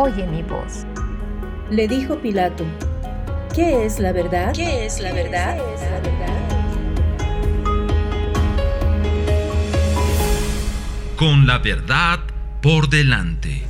oye mi voz. Le dijo Pilato, ¿qué es la verdad? ¿Qué es la verdad? ¿Qué es la verdad? Con la verdad por delante.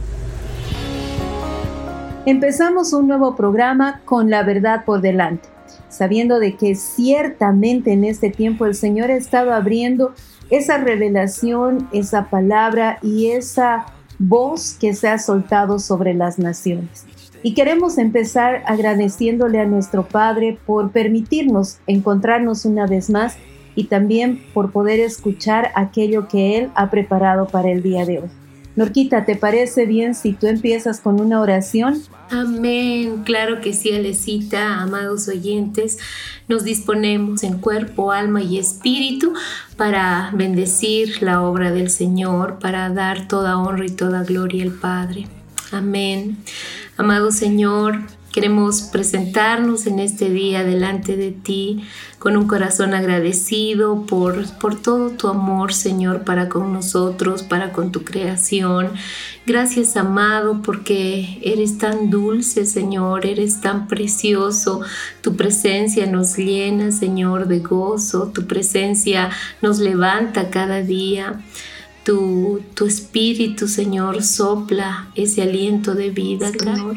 Empezamos un nuevo programa con la verdad por delante, sabiendo de que ciertamente en este tiempo el Señor ha estado abriendo esa revelación, esa palabra y esa voz que se ha soltado sobre las naciones. Y queremos empezar agradeciéndole a nuestro Padre por permitirnos encontrarnos una vez más y también por poder escuchar aquello que Él ha preparado para el día de hoy. Norquita, ¿te parece bien si tú empiezas con una oración? Amén, claro que sí, Alecita, amados oyentes, nos disponemos en cuerpo, alma y espíritu para bendecir la obra del Señor, para dar toda honra y toda gloria al Padre. Amén. Amado Señor, Queremos presentarnos en este día delante de ti con un corazón agradecido por, por todo tu amor, Señor, para con nosotros, para con tu creación. Gracias, amado, porque eres tan dulce, Señor, eres tan precioso. Tu presencia nos llena, Señor, de gozo. Tu presencia nos levanta cada día. Tu, tu, espíritu, Señor, sopla ese aliento de vida, Señor.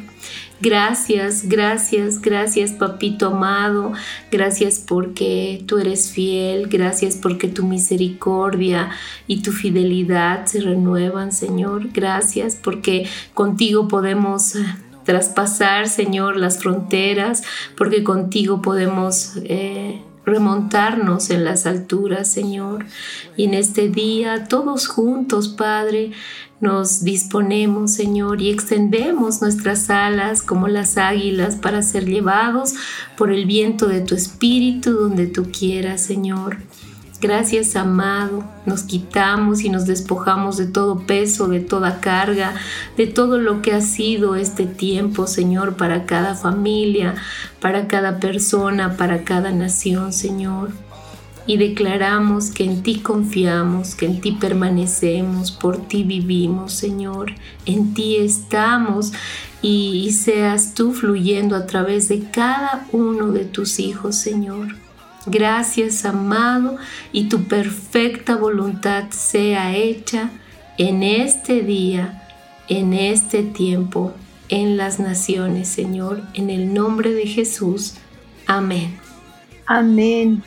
Gracias, gracias, gracias papito amado. Gracias porque tú eres fiel. Gracias porque tu misericordia y tu fidelidad se renuevan, Señor. Gracias porque contigo podemos eh, traspasar, Señor, las fronteras, porque contigo podemos... Eh, remontarnos en las alturas, Señor. Y en este día, todos juntos, Padre, nos disponemos, Señor, y extendemos nuestras alas como las águilas para ser llevados por el viento de tu espíritu donde tú quieras, Señor. Gracias, amado. Nos quitamos y nos despojamos de todo peso, de toda carga, de todo lo que ha sido este tiempo, Señor, para cada familia, para cada persona, para cada nación, Señor y declaramos que en ti confiamos, que en ti permanecemos, por ti vivimos, Señor, en ti estamos y, seas tú fluyendo a través de cada uno de tus hijos, Señor. Gracias, amado, y tu perfecta voluntad sea hecha en este día, en este tiempo, en las naciones, Señor, en el nombre de Jesús. Amén. Amén.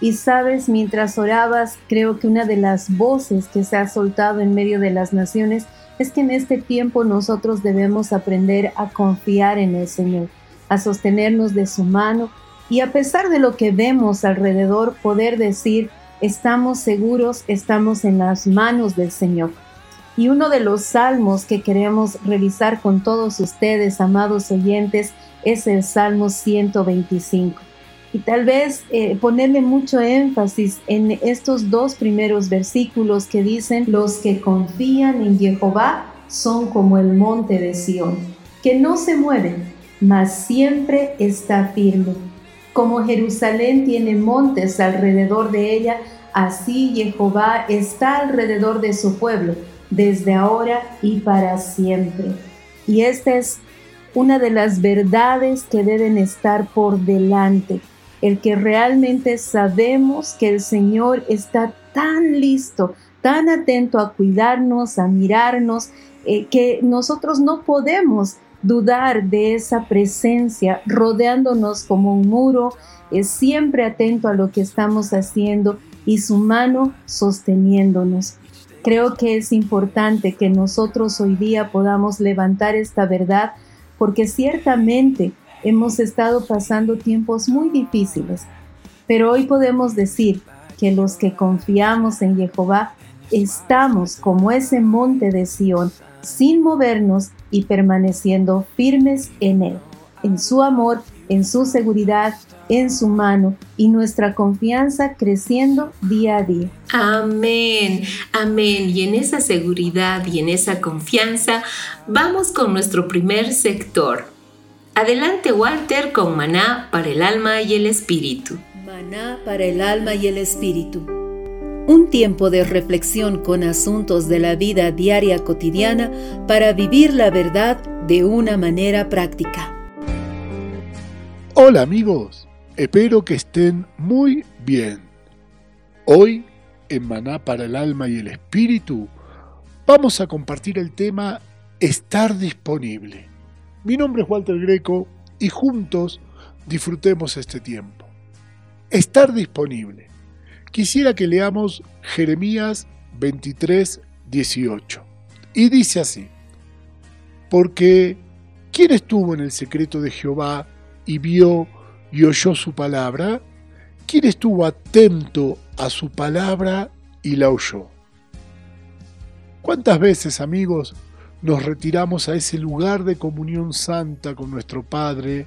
Y sabes, mientras orabas, creo que una de las voces que se ha soltado en medio de las naciones es que en este tiempo nosotros debemos aprender a confiar en el Señor, a sostenernos de su mano y a pesar de lo que vemos alrededor, poder decir, estamos seguros, estamos en las manos del Señor. Y uno de los salmos que queremos revisar con todos ustedes, amados oyentes, es el Salmo 125 y tal vez eh, ponerle mucho énfasis en estos dos primeros versículos que dicen, los que confían en Jehová son como el monte de Sión, que no se mueve, mas siempre está firme. Como Jerusalén tiene montes alrededor de ella, así Jehová está alrededor de su pueblo, desde ahora y para siempre. Y esta es una de las verdades que deben estar por delante el que realmente sabemos que el Señor está tan listo, tan atento a cuidarnos, a mirarnos, eh, que nosotros no podemos dudar de esa presencia rodeándonos como un muro, es siempre atento a lo que estamos haciendo y su mano sosteniéndonos. Creo que es importante que nosotros hoy día podamos levantar esta verdad porque ciertamente hemos estado pasando tiempos muy difíciles, pero hoy podemos decir que los que confiamos en Jehová estamos como ese monte de Sión, sin movernos y permaneciendo firmes en Él, en su amor, en su seguridad, en su mano y nuestra confianza creciendo día a día. Amén, amén. Y en esa seguridad y en esa confianza vamos con nuestro primer sector. Adelante Walter con maná para el alma y el espíritu. Maná para el alma y el espíritu. Un tiempo de reflexión con asuntos de la vida diaria cotidiana para vivir la verdad de una manera práctica. Hola amigos, espero que estén muy bien. Hoy, en Maná para el alma y el espíritu, vamos a compartir el tema Estar disponible. Mi nombre es Walter Greco y juntos disfrutemos este tiempo. Estar disponible quisiera que leamos Jeremías 23, 18. Y dice así, porque ¿quién estuvo en el secreto de Jehová y vio y oyó su palabra? ¿Quién estuvo atento a su palabra y la oyó? ¿Cuántas veces, amigos, nos retiramos a ese lugar de comunión santa con nuestro Padre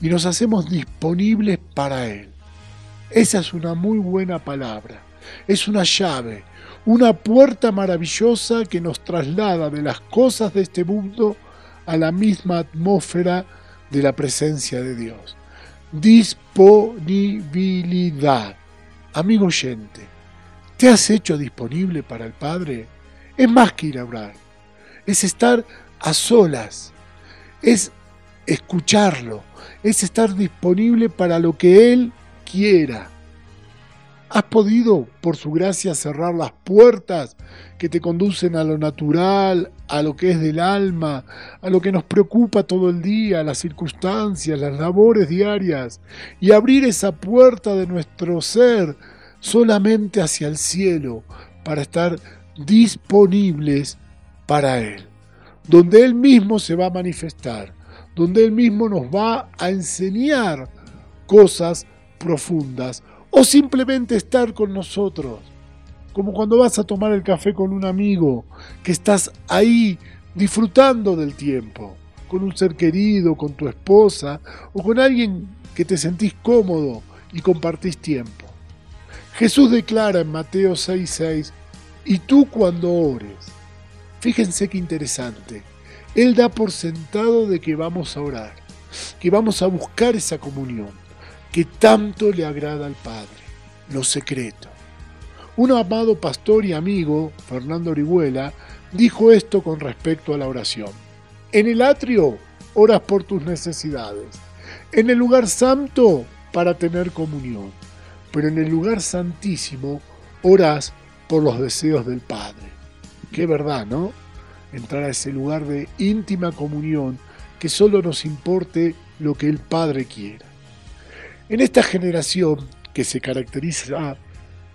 y nos hacemos disponibles para Él? Esa es una muy buena palabra. Es una llave, una puerta maravillosa que nos traslada de las cosas de este mundo a la misma atmósfera de la presencia de Dios. Disponibilidad. Amigo oyente, ¿te has hecho disponible para el Padre? Es más que ir a orar. Es estar a solas. Es escucharlo. Es estar disponible para lo que Él quiera. ¿Has podido, por su gracia, cerrar las puertas que te conducen a lo natural, a lo que es del alma, a lo que nos preocupa todo el día, las circunstancias, las labores diarias, y abrir esa puerta de nuestro ser solamente hacia el cielo para estar disponibles para Él, donde Él mismo se va a manifestar, donde Él mismo nos va a enseñar cosas profundas o simplemente estar con nosotros, como cuando vas a tomar el café con un amigo, que estás ahí disfrutando del tiempo, con un ser querido, con tu esposa o con alguien que te sentís cómodo y compartís tiempo. Jesús declara en Mateo 6:6, y tú cuando ores, fíjense qué interesante, Él da por sentado de que vamos a orar, que vamos a buscar esa comunión que tanto le agrada al Padre, lo secreto. Un amado pastor y amigo, Fernando Orihuela, dijo esto con respecto a la oración. En el atrio oras por tus necesidades. En el lugar santo para tener comunión. Pero en el lugar santísimo oras por los deseos del Padre. Qué verdad, ¿no? Entrar a ese lugar de íntima comunión que solo nos importe lo que el Padre quiera. En esta generación que se caracteriza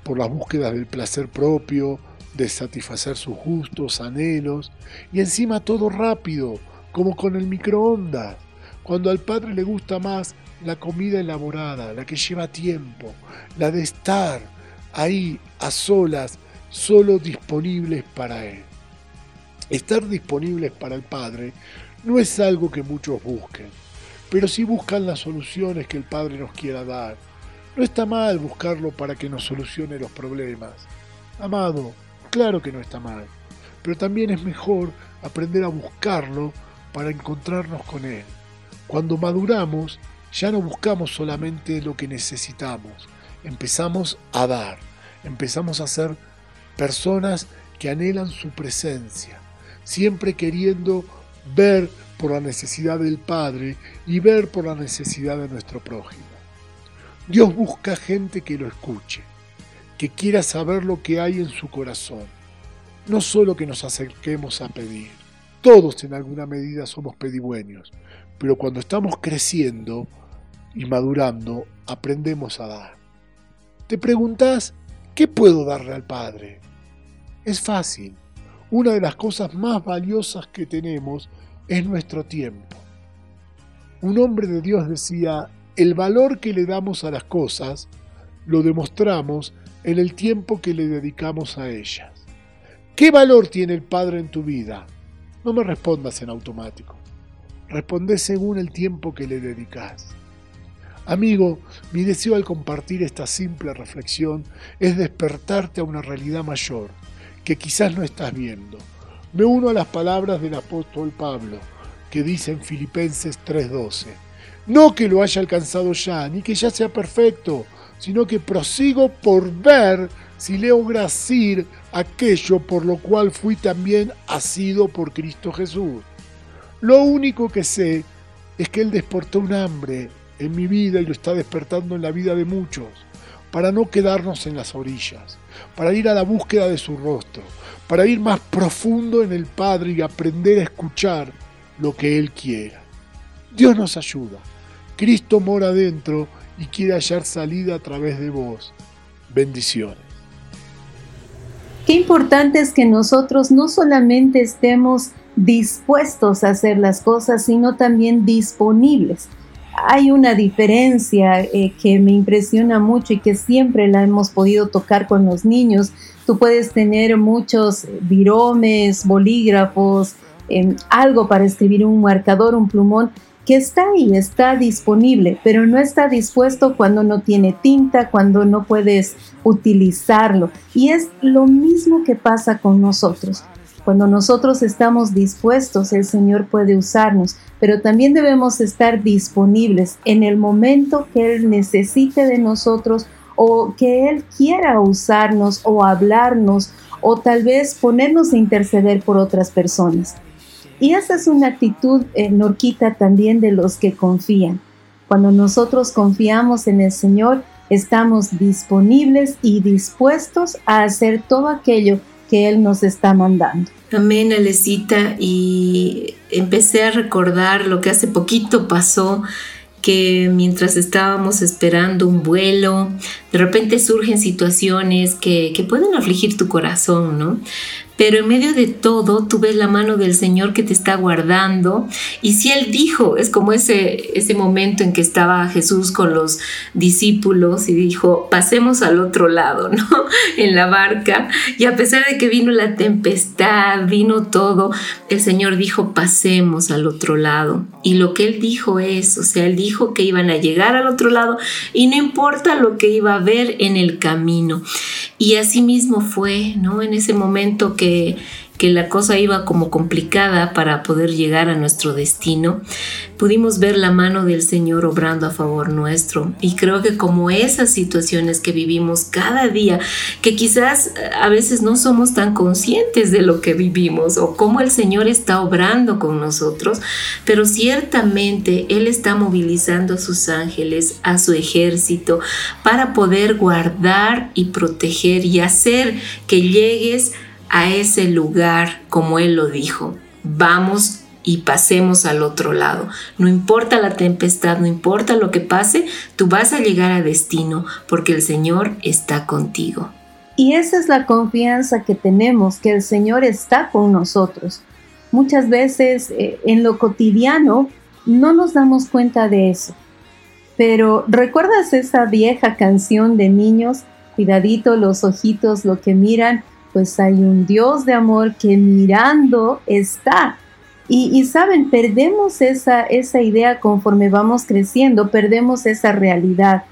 por las búsquedas del placer propio, de satisfacer sus gustos, anhelos, y encima todo rápido, como con el microondas, cuando al padre le gusta más la comida elaborada, la que lleva tiempo, la de estar ahí a solas, solo disponibles para él. Estar disponibles para el Padre no es algo que muchos busquen pero si buscan las soluciones que el Padre nos quiera dar. No está mal buscarlo para que nos solucione los problemas. Amado, claro que no está mal, pero también es mejor aprender a buscarlo para encontrarnos con Él. Cuando maduramos, ya no buscamos solamente lo que necesitamos, empezamos a dar, empezamos a ser personas que anhelan su presencia, siempre queriendo ver por la necesidad del Padre y ver por la necesidad de nuestro prójimo. Dios busca gente que lo escuche, que quiera saber lo que hay en su corazón, no solo que nos acerquemos a pedir. Todos en alguna medida somos pedigüeños, pero cuando estamos creciendo y madurando, aprendemos a dar. Te preguntas, ¿qué puedo darle al Padre? Es fácil. Una de las cosas más valiosas que tenemos es nuestro tiempo. Un hombre de Dios decía, el valor que le damos a las cosas lo demostramos en el tiempo que le dedicamos a ellas. ¿Qué valor tiene el Padre en tu vida? No me respondas en automático. Responde según el tiempo que le dedicas. Amigo, mi deseo al compartir esta simple reflexión es despertarte a una realidad mayor que quizás no estás viendo. Me uno a las palabras del apóstol Pablo, que dice en Filipenses 3:12, no que lo haya alcanzado ya, ni que ya sea perfecto, sino que prosigo por ver si logra asir aquello por lo cual fui también asido por Cristo Jesús. Lo único que sé es que Él despertó un hambre en mi vida y lo está despertando en la vida de muchos, para no quedarnos en las orillas, para ir a la búsqueda de su rostro, para ir más profundo en el Padre y aprender a escuchar lo que Él quiera. Dios nos ayuda. Cristo mora dentro y quiere hallar salida a través de vos. Bendiciones. Qué importante es que nosotros no solamente estemos dispuestos a hacer las cosas, sino también disponibles. Hay una diferencia eh, que me impresiona mucho y que siempre la hemos podido tocar con los niños. Tú puedes tener muchos viromes, bolígrafos, em, algo para escribir un marcador, un plumón, que está ahí, está disponible, pero no está dispuesto cuando no tiene tinta, cuando no puedes utilizarlo. Y es lo mismo que pasa con nosotros. Cuando nosotros estamos dispuestos, el Señor puede usarnos, pero también debemos estar disponibles en el momento que Él necesite de nosotros o que Él quiera usarnos o hablarnos o tal vez ponernos a interceder por otras personas. Y esa es una actitud, eh, Norquita, también de los que confían. Cuando nosotros confiamos en el Señor, estamos disponibles y dispuestos a hacer todo aquello Él nos está mandando. Amén, Alecita. Y empecé a recordar lo que hace poquito pasó que mientras estábamos esperando un vuelo, de repente surgen situaciones que, que, pueden afligir tu corazón, ¿no? Pero en medio de todo tú ves la mano del Señor que te está guardando. Y si Él dijo, es como ese, ese momento en que estaba Jesús con los discípulos y dijo, pasemos al otro lado, ¿no? En la barca. Y a pesar de que vino la tempestad, vino todo, el Señor dijo, pasemos al otro lado. Y lo que Él dijo es, o sea, Él dijo que iban a llegar al otro lado y no importa lo que iba a ver en el camino. Y así mismo fue, ¿no? En ese momento que, que la cosa iba como complicada para poder llegar a nuestro destino, pudimos ver la mano del Señor obrando a favor nuestro. Y creo que como esas situaciones que vivimos cada día, que quizás eh, a veces no somos tan conscientes de lo que vivimos o cómo el Señor está obrando con nosotros, pero ciertamente Él está movilizando a sus ángeles, a su ejército, para poder guardar y proteger y hacer que llegues a ese lugar como Él lo dijo. Vamos y pasemos al otro lado. No importa la tempestad, no importa lo que pase, tú vas a llegar a destino porque el Señor está contigo. Y esa es la confianza que tenemos, que el Señor está con nosotros. Muchas veces eh, en lo cotidiano no nos damos cuenta de eso. Pero ¿recuerdas esa vieja canción de niños? Cuidadito los ojitos, lo que miran pues hay un Dios de amor que mirando está. Y, saben, perdemos esa, esa idea conforme vamos creciendo, perdemos esa realidad.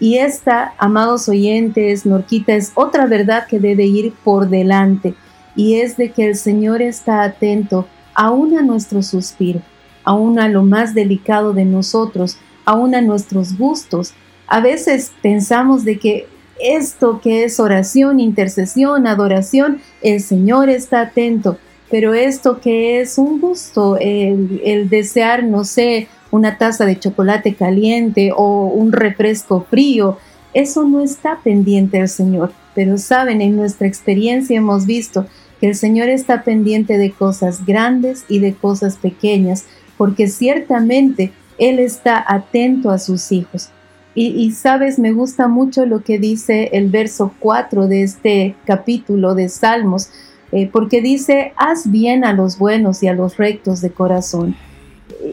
Y esta, amados oyentes, Norquita, es otra verdad que debe ir por delante. Y es de que el Señor está atento aún a nuestro suspiro, aún a lo más delicado de nosotros, aún a nuestros gustos. A veces pensamos de que esto que es oración, intercesión, adoración, el Señor está atento. Pero esto que es un gusto, el, desear, no sé, una taza de chocolate caliente o un refresco frío, eso no está pendiente al Señor. Pero saben, en nuestra experiencia hemos visto que el Señor está pendiente de cosas grandes y de cosas pequeñas, porque ciertamente Él está atento a sus hijos. Y, sabes, me gusta mucho lo que dice el verso 4 de este capítulo de Salmos, eh, porque dice, haz bien a los buenos y a los rectos de corazón.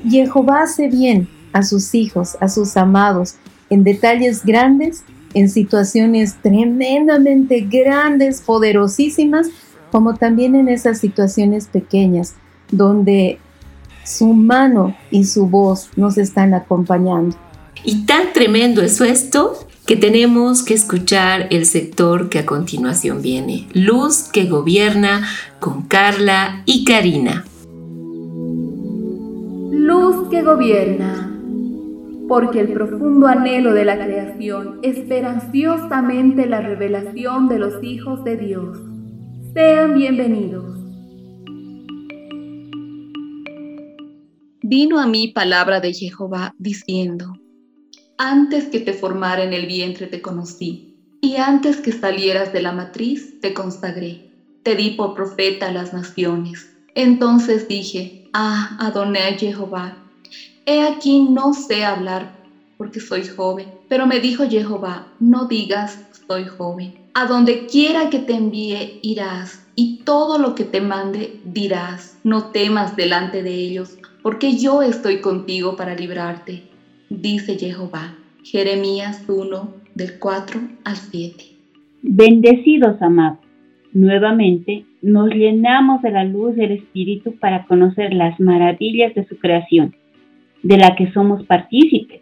Jehová hace bien a sus hijos, a sus amados, en detalles grandes, en situaciones tremendamente grandes, poderosísimas, como también en esas situaciones pequeñas, donde su mano y su voz nos están acompañando. Y tan tremendo es esto que tenemos que escuchar el sector que a continuación viene, Luz que gobierna con Carla y Karina. Luz que gobierna, porque el profundo anhelo de la creación espera ansiosamente la revelación de los hijos de Dios. Sean bienvenidos. Vino a mí palabra de Jehová diciendo, antes que te formara en el vientre te conocí, y antes que salieras de la matriz te consagré. Te di por profeta a las naciones. Entonces dije, ah, Adonai Jehová, he aquí no sé hablar porque soy joven. Pero me dijo Jehová, no digas soy joven. A donde quiera que te envíe irás, y todo lo que te mande dirás. No temas delante de ellos, porque yo estoy contigo para librarte dice Jehová. Jeremías 1, del 4 al 7. Bendecidos amados, nuevamente nos llenamos de la luz del Espíritu para conocer las maravillas de su creación, de la que somos partícipes,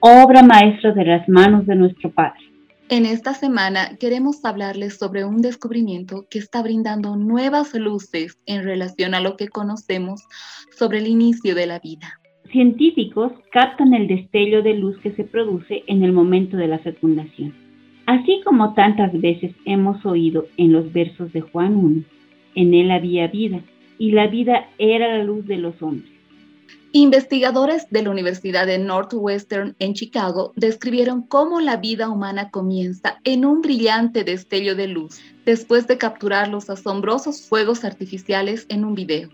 obra maestra de las manos de nuestro Padre. En esta semana queremos hablarles sobre un descubrimiento que está brindando nuevas luces en relación a lo que conocemos sobre el inicio de la vida científicos captan el destello de luz que se produce en el momento de la fecundación. Así como tantas veces hemos oído en los versos de Juan 1, en él había vida, y la vida era la luz de los hombres. Investigadores de la Universidad de Northwestern en Chicago describieron cómo la vida humana comienza en un brillante destello de luz, después de capturar los asombrosos fuegos artificiales en un video.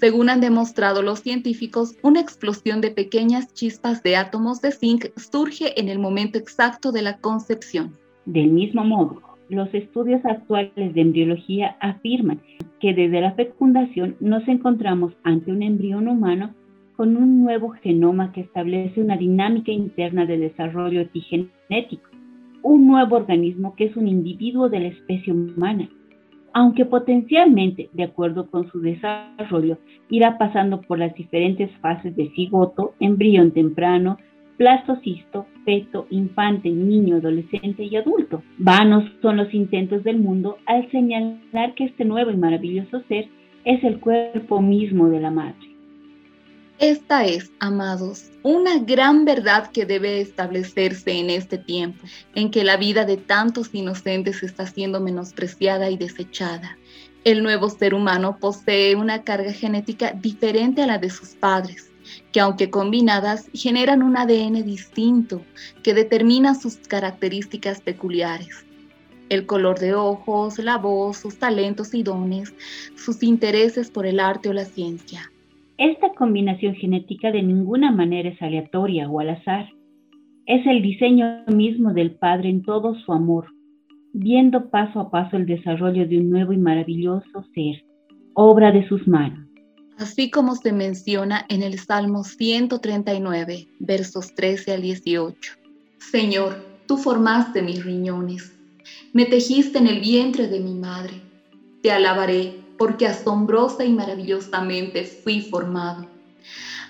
Según han demostrado los científicos, una explosión de pequeñas chispas de átomos de zinc surge en el momento exacto de la concepción. Del mismo modo, los estudios actuales de embriología afirman que desde la fecundación nos encontramos ante un embrión humano con un nuevo genoma que establece una dinámica interna de desarrollo epigenético, un nuevo organismo que es un individuo de la especie humana aunque potencialmente, de acuerdo con su desarrollo, irá pasando por las diferentes fases de cigoto, embrión temprano, plastocisto, feto, infante, niño, adolescente y adulto. Vanos son los intentos del mundo al señalar que este nuevo y maravilloso ser es el cuerpo mismo de la madre. Esta es, amados, una gran verdad que debe establecerse en este tiempo, en que la vida de tantos inocentes está siendo menospreciada y desechada. El nuevo ser humano posee una carga genética diferente a la de sus padres, que aunque combinadas generan un ADN distinto que determina sus características peculiares. El color de ojos, la voz, sus talentos y dones, sus intereses por el arte o la ciencia. Esta combinación genética de ninguna manera es aleatoria o al azar. Es el diseño mismo del Padre en todo su amor, viendo paso a paso el desarrollo de un nuevo y maravilloso ser, obra de sus manos. Así como se menciona en el Salmo 139, versos 13 al 18. Señor, tú formaste mis riñones, me tejiste en el vientre de mi madre. Te alabaré porque asombrosa y maravillosamente fui formado.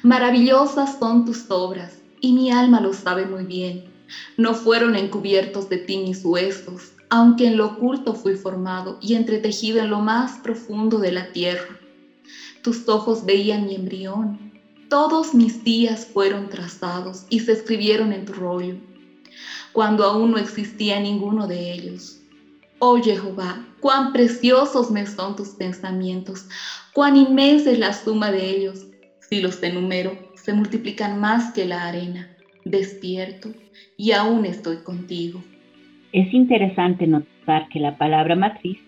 Maravillosas son tus obras, y mi alma lo sabe muy bien. No fueron encubiertos de ti mis huesos, aunque en lo oculto fui formado y entretejido en lo más profundo de la tierra. Tus ojos veían mi embrión. Todos mis días fueron trazados y se escribieron en tu rollo, cuando aún no existía ninguno de ellos. Oh Jehová, cuán preciosos me son tus pensamientos, cuán inmensa es la suma de ellos. Si los enumero, se multiplican más que la arena. Despierto y aún estoy contigo. Es interesante notar que la palabra matriz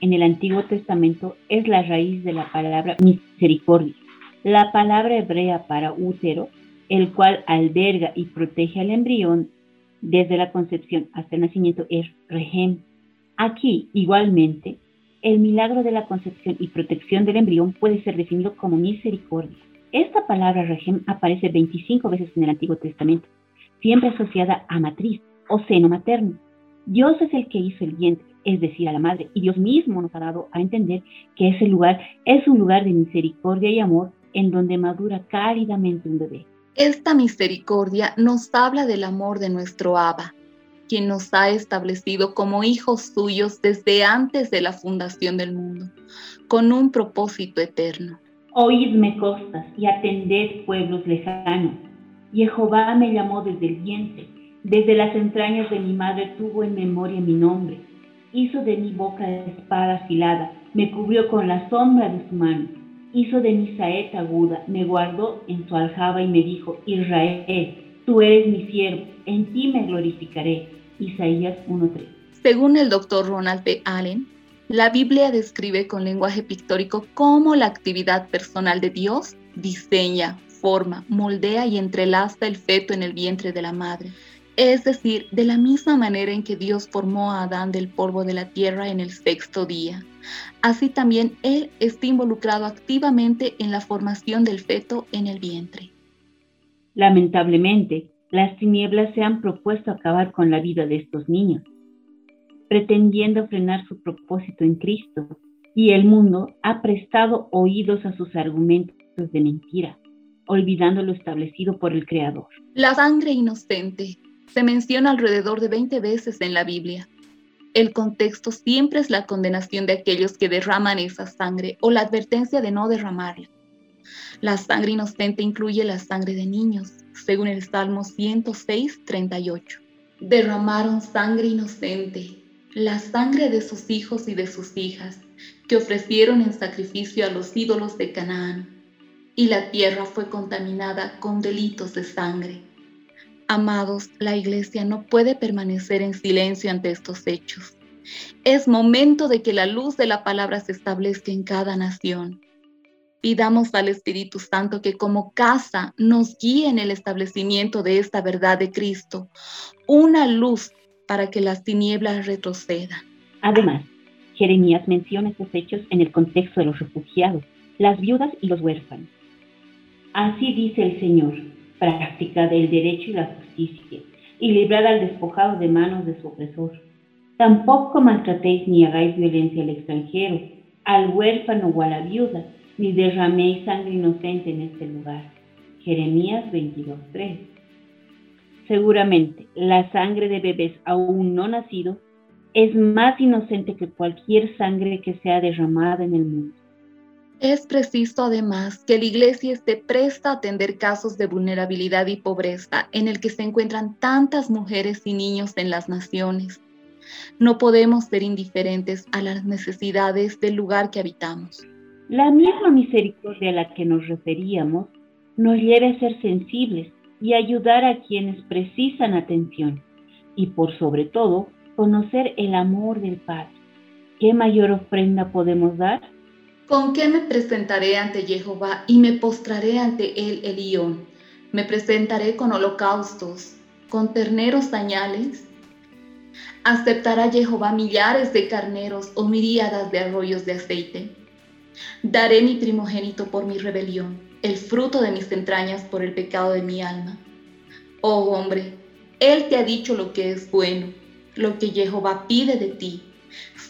en el Antiguo Testamento es la raíz de la palabra misericordia. La palabra hebrea para útero, el cual alberga y protege al embrión desde la concepción hasta el nacimiento, es rehem. Aquí, igualmente, el milagro de la concepción y protección del embrión puede ser definido como misericordia. Esta palabra rehem aparece 25 veces en el Antiguo Testamento, siempre asociada a matriz o seno materno. Dios es el que hizo el vientre, es decir, a la madre, y Dios mismo nos ha dado a entender que ese lugar es un lugar de misericordia y amor en donde madura cálidamente un bebé. Esta misericordia nos habla del amor de nuestro Abba, quien nos ha establecido como hijos suyos desde antes de la fundación del mundo, con un propósito eterno. Oídme costas y atended pueblos lejanos. Jehová me llamó desde el vientre, desde las entrañas de mi madre tuvo en memoria mi nombre. Hizo de mi boca espada afilada, me cubrió con la sombra de su mano. Hizo de mi saeta aguda, me guardó en su aljaba y me dijo, Israel, tú eres mi siervo, en ti me glorificaré. Isaías 1.3. Según el doctor Ronald P. Allen, la Biblia describe con lenguaje pictórico cómo la actividad personal de Dios diseña, forma, moldea y entrelaza el feto en el vientre de la madre. Es decir, de la misma manera en que Dios formó a Adán del polvo de la tierra en el sexto día. Así también Él está involucrado activamente en la formación del feto en el vientre. Lamentablemente, las tinieblas se han propuesto acabar con la vida de estos niños, pretendiendo frenar su propósito en Cristo, y el mundo ha prestado oídos a sus argumentos de mentira, olvidando lo establecido por el Creador. La sangre inocente se menciona alrededor de 20 veces en la Biblia. El contexto siempre es la condenación de aquellos que derraman esa sangre o la advertencia de no derramarla. La sangre inocente incluye la sangre de niños, según el Salmo 106, 38. Derramaron sangre inocente, la sangre de sus hijos y de sus hijas, que ofrecieron en sacrificio a los ídolos de Canaán, y la tierra fue contaminada con delitos de sangre. Amados, la iglesia no puede permanecer en silencio ante estos hechos. Es momento de que la luz de la palabra se establezca en cada nación Pidamos al Espíritu Santo que como casa nos guíe en el establecimiento de esta verdad de Cristo, una luz para que las tinieblas retrocedan. Además, Jeremías menciona estos hechos en el contexto de los refugiados, las viudas y los huérfanos. Así dice el Señor, práctica del derecho y la justicia, y librad al despojado de manos de su opresor. Tampoco maltratéis ni hagáis violencia al extranjero, al huérfano o a la viuda, ni derraméis sangre inocente en este lugar. Jeremías 22.3. Seguramente la sangre de bebés aún no nacidos es más inocente que cualquier sangre que sea derramada en el mundo. Es preciso además que la Iglesia esté presta a atender casos de vulnerabilidad y pobreza en el que se encuentran tantas mujeres y niños en las naciones. No podemos ser indiferentes a las necesidades del lugar que habitamos. La misma misericordia a la que nos referíamos nos lleva a ser sensibles y ayudar a quienes precisan atención y por sobre todo conocer el amor del Padre. ¿Qué mayor ofrenda podemos dar? ¿Con qué me presentaré ante Jehová y me postraré ante él, Elión? ¿Me presentaré con holocaustos, con terneros dañales? ¿Aceptará Jehová millares de carneros o miríadas de arroyos de aceite? Daré mi primogénito por mi rebelión, el fruto de mis entrañas por el pecado de mi alma. Oh hombre, Él te ha dicho lo que es bueno, lo que Jehová pide de ti,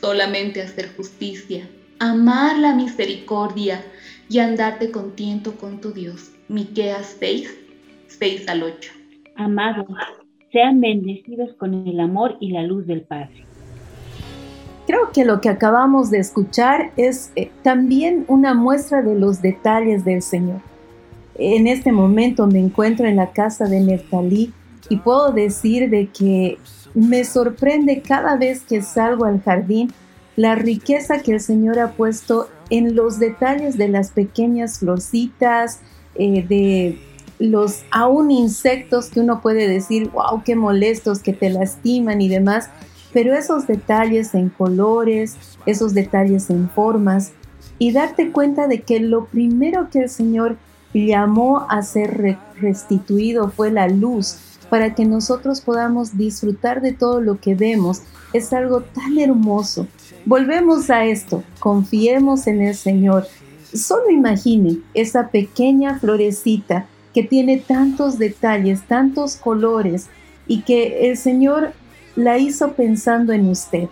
solamente hacer justicia, amar la misericordia y andarte contento con tu Dios. Miqueas 6, 6 al 8. Amados, sean bendecidos con el amor y la luz del Padre. Creo que lo que acabamos de escuchar es eh, también una muestra de los detalles del Señor. En este momento me encuentro en la casa de Nertalí y puedo decir de que me sorprende cada vez que salgo al jardín la riqueza que el Señor ha puesto en los detalles de las pequeñas florcitas, eh, de los aún insectos que uno puede decir, wow, qué molestos, que te lastiman y demás pero esos detalles en colores, esos detalles en formas, y darte cuenta de que lo primero que el Señor llamó a ser restituido fue la luz, para que nosotros podamos disfrutar de todo lo que vemos. Es algo tan hermoso. Volvemos a esto, confiemos en el Señor. Solo imagine esa pequeña florecita que tiene tantos detalles, tantos colores y que el Señor la hizo pensando en usted.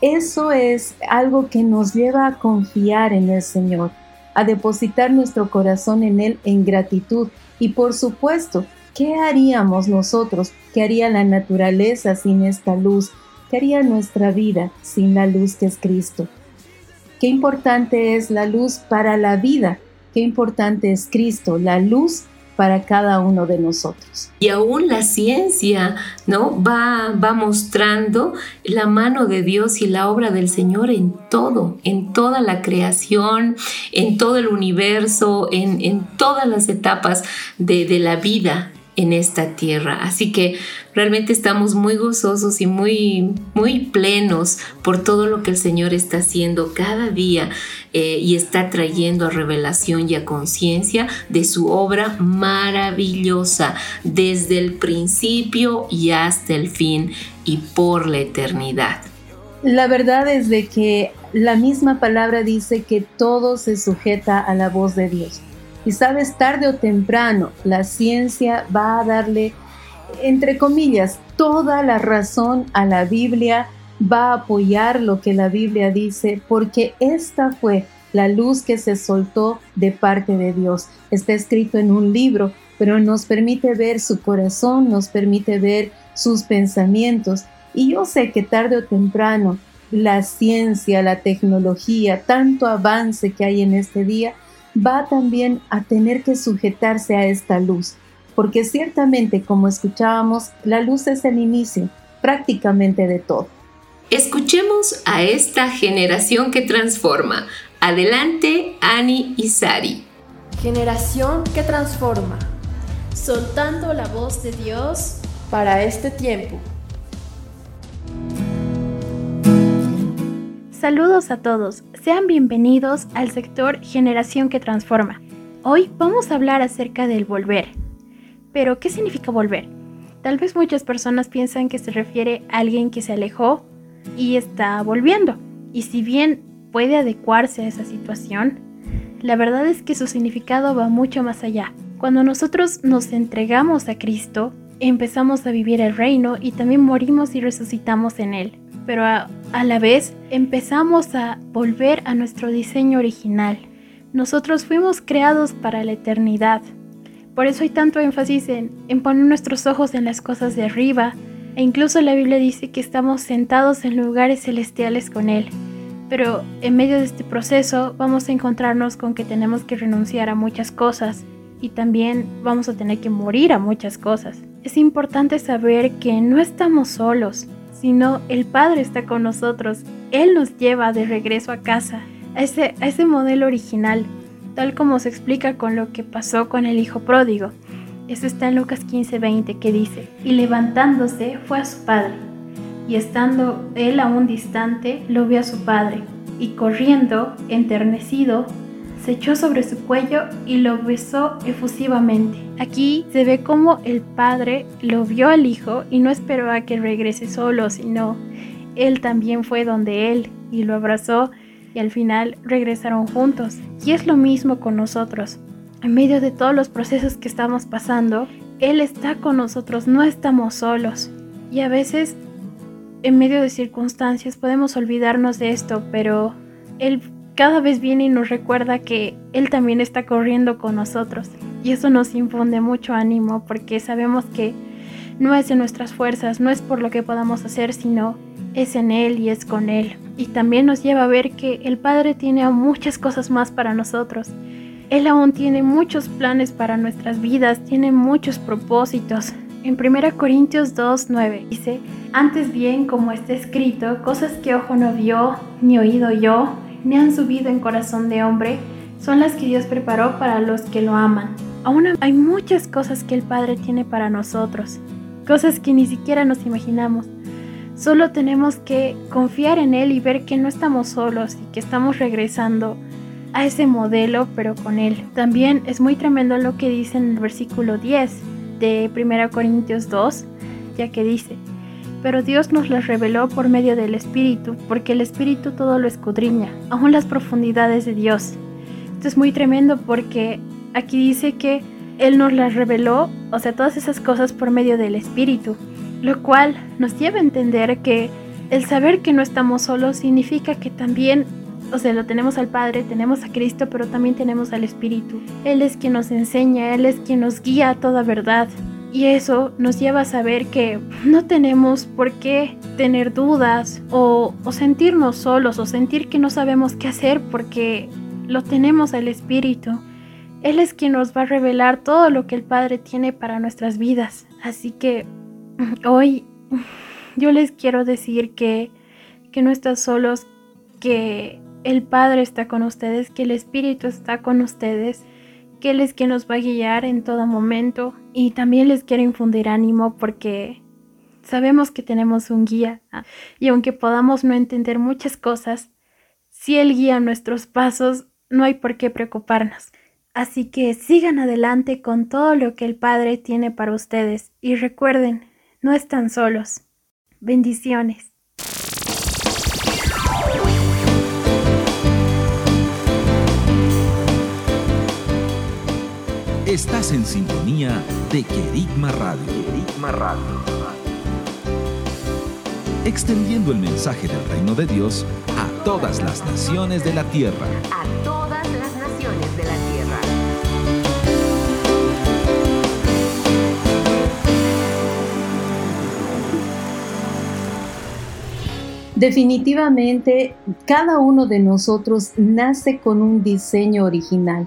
Eso es algo que nos lleva a confiar en el Señor, a depositar nuestro corazón en Él en gratitud y por supuesto ¿Qué haríamos nosotros? ¿Qué haría la naturaleza sin esta luz? ¿Qué haría nuestra vida sin la luz que es Cristo? Qué importante es la luz para la vida, qué importante es Cristo, la luz para cada uno de nosotros. Y aún la ciencia, ¿no? Va, va mostrando la mano de Dios y la obra del Señor en todo, en toda la creación, en todo el universo, en, en todas las etapas de, de la vida en esta tierra. Así que realmente estamos muy gozosos y muy, muy plenos por todo lo que el Señor está haciendo cada día eh, y está trayendo a revelación y a conciencia de su obra maravillosa desde el principio y hasta el fin y por la eternidad. La verdad es de que la misma palabra dice que todo se sujeta a la voz de Dios. Y sabes, tarde o temprano, la ciencia va a darle, entre comillas, toda la razón a la Biblia, va a apoyar lo que la Biblia dice, porque esta fue la luz que se soltó de parte de Dios. Está escrito en un libro, pero nos permite ver su corazón, nos permite ver sus pensamientos. Y yo sé que tarde o temprano la ciencia, la tecnología, tanto avance que hay en este día, va también a tener que sujetarse a esta luz, porque ciertamente, como escuchábamos, la luz es el inicio prácticamente de todo. Escuchemos a esta generación que transforma. Adelante, Ani y Sari. Generación que transforma. Soltando la voz de Dios para este tiempo. Saludos a todos, sean bienvenidos al sector Generación que Transforma. Hoy vamos a hablar acerca del volver. Pero, ¿qué significa volver? Tal vez muchas personas piensan que se refiere a alguien que se alejó y está volviendo. Y si bien puede adecuarse a esa situación, la verdad es que su significado va mucho más allá. Cuando nosotros nos entregamos a Cristo, empezamos a vivir el reino y también morimos y resucitamos en Él pero a, la vez empezamos a volver a nuestro diseño original. Nosotros fuimos creados para la eternidad. Por eso hay tanto énfasis en, poner nuestros ojos en las cosas de arriba, e incluso la Biblia dice que estamos sentados en lugares celestiales con Él. Pero en medio de este proceso vamos a encontrarnos con que tenemos que renunciar a muchas cosas y también vamos a tener que morir a muchas cosas. Es importante saber que no estamos solos, sino el Padre está con nosotros. Él nos lleva de regreso a casa, a ese, ese modelo original, tal como se explica con lo que pasó con el Hijo Pródigo. Eso está en Lucas 15:20 que dice, y levantándose fue a su padre, y estando él aún distante, lo vio a su padre, y corriendo, enternecido, se echó sobre su cuello y lo besó efusivamente. Aquí se ve cómo el padre lo vio al hijo y no esperó a que regrese solo, sino él también fue donde él y lo abrazó y al final regresaron juntos. Y es lo mismo con nosotros. En medio de todos los procesos que estamos pasando, Él está con nosotros, no estamos solos. Y a veces, en medio de circunstancias, podemos olvidarnos de esto, pero Él cada vez viene y nos recuerda que Él también está corriendo con nosotros. Y eso nos infunde mucho ánimo porque sabemos que no es en nuestras fuerzas, no es por lo que podamos hacer, sino es en Él y es con Él. Y también nos lleva a ver que el Padre tiene muchas cosas más para nosotros. Él aún tiene muchos planes para nuestras vidas, tiene muchos propósitos. En 1 Corintios 2, 9 dice, antes bien como está escrito, cosas que ojo no vio, ni oído yo, ni han subido en corazón de hombre, son las que Dios preparó para los que lo aman. Aún hay muchas cosas que el Padre tiene para nosotros, cosas que ni siquiera nos imaginamos. Solo tenemos que confiar en Él y ver que no estamos solos y que estamos regresando a ese modelo, pero con Él. También es muy tremendo lo que dice en el versículo 10 de 1 Corintios 2, ya que dice, pero Dios nos las reveló por medio del Espíritu, porque el Espíritu todo lo escudriña, aún las profundidades de Dios. Esto es muy tremendo porque aquí dice que Él nos las reveló, o sea, todas esas cosas por medio del Espíritu, lo cual nos lleva a entender que el saber que no estamos solos significa que también o sea, lo tenemos al Padre, tenemos a Cristo, pero también tenemos al Espíritu. Él es quien nos enseña, Él es quien nos guía a toda verdad. Y eso nos lleva a saber que no tenemos por qué tener dudas o, o, sentirnos solos o sentir que no sabemos qué hacer porque lo tenemos al Espíritu. Él es quien nos va a revelar todo lo que el Padre tiene para nuestras vidas. Así que hoy yo les quiero decir que, que no estás solos, que el Padre está con ustedes, que el Espíritu está con ustedes, que Él es quien nos va a guiar en todo momento y también les quiero infundir ánimo porque sabemos que tenemos un guía y aunque podamos no entender muchas cosas, si Él guía nuestros pasos, no hay por qué preocuparnos. Así que sigan adelante con todo lo que el Padre tiene para ustedes y recuerden, no están solos. Bendiciones. Estás en sintonía de Querigma Radio. Querigma Radio. Extendiendo el mensaje del reino de Dios a todas las naciones de la tierra. A todas las naciones de la tierra. Definitivamente, cada uno de nosotros nace con un diseño original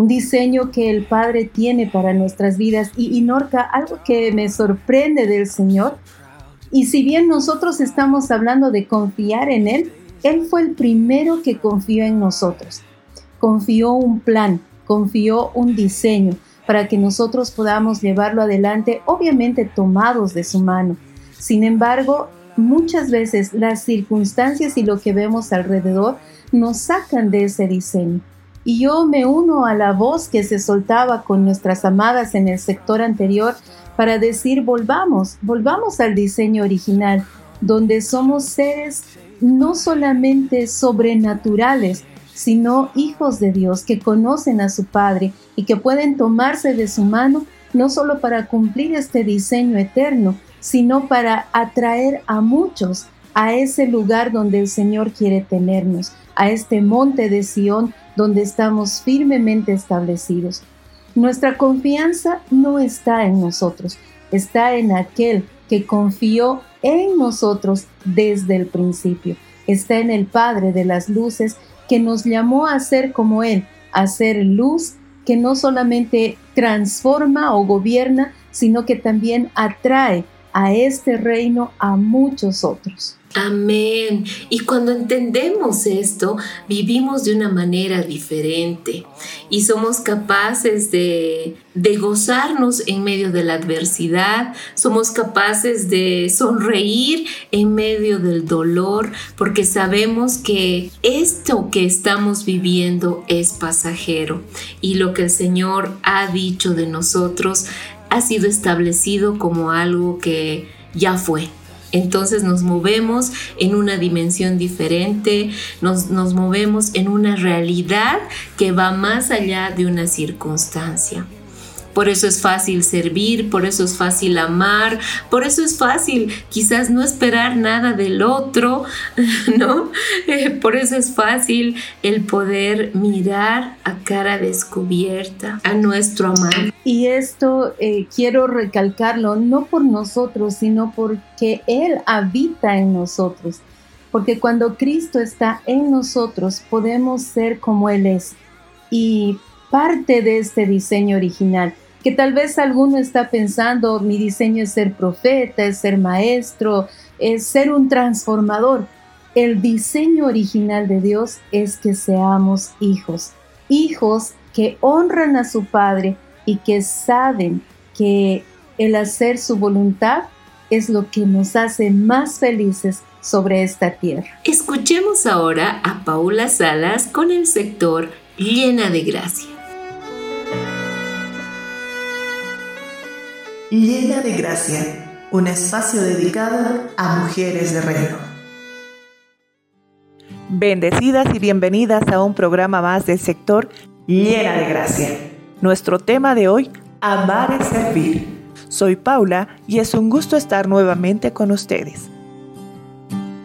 un diseño que el Padre tiene para nuestras vidas. Y, Norca, algo que me sorprende del Señor, y si bien nosotros estamos hablando de confiar en Él, Él fue el primero que confió en nosotros. Confió un plan, confió un diseño para que nosotros podamos llevarlo adelante, obviamente tomados de su mano. Sin embargo, muchas veces las circunstancias y lo que vemos alrededor nos sacan de ese diseño. Y yo me uno a la voz que se soltaba con nuestras amadas en el sector anterior para decir volvamos, volvamos al diseño original, donde somos seres no solamente sobrenaturales, sino hijos de Dios que conocen a su Padre y que pueden tomarse de su mano no solo para cumplir este diseño eterno, sino para atraer a muchos a ese lugar donde el Señor quiere tenernos, a este monte de Sión donde estamos firmemente establecidos. Nuestra confianza no está en nosotros, está en aquel que confió en nosotros desde el principio. Está en el Padre de las Luces que nos llamó a ser como Él, a ser luz que no solamente transforma o gobierna, sino que también atrae a este reino a muchos otros. Amén. Y cuando entendemos esto, vivimos de una manera diferente. Y somos capaces de, de, gozarnos en medio de la adversidad, somos capaces de sonreír en medio del dolor, porque sabemos que esto que estamos viviendo es pasajero. Y lo que el Señor ha dicho de nosotros ha sido establecido como algo que ya fue entonces nos movemos en una dimensión diferente, nos, nos, movemos en una realidad que va más allá de una circunstancia. Por eso es fácil servir, por eso es fácil amar, por eso es fácil quizás no esperar nada del otro, ¿no? Eh, por eso es fácil el poder mirar a cara descubierta a nuestro amado. Y esto eh, quiero recalcarlo, no por nosotros, sino porque Él habita en nosotros. Porque cuando Cristo está en nosotros, podemos ser como Él es. Y parte de este diseño original, que tal vez alguno está pensando, mi diseño es ser profeta, es ser maestro, es ser un transformador. El diseño original de Dios es que seamos hijos, hijos que honran a su Padre y que saben que el hacer su voluntad es lo que nos hace más felices sobre esta tierra. Escuchemos ahora a Paula Salas con el sector Llena de Gracia. Llena de Gracia, un espacio dedicado a mujeres de reino. Bendecidas y bienvenidas a un programa más del sector Llena de Gracia. Nuestro tema de hoy, amar es servir. Soy Paula y es un gusto estar nuevamente con ustedes.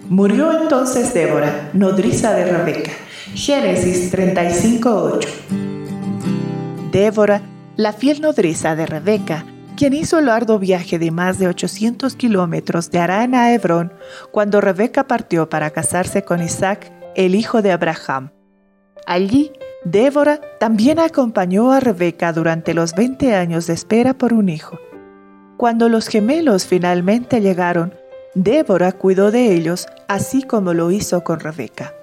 Murió entonces Débora, nodriza de Rebeca. Génesis 35:8. Débora, la fiel nodriza de Rebeca, quien hizo el arduo viaje de más de 800 kilómetros de Arán a Hebrón cuando Rebeca partió para casarse con Isaac, el hijo de Abraham. Allí, Débora también acompañó a Rebeca durante los 20 años de espera por un hijo. Cuando los gemelos finalmente llegaron, Débora cuidó de ellos así como lo hizo con Rebeca.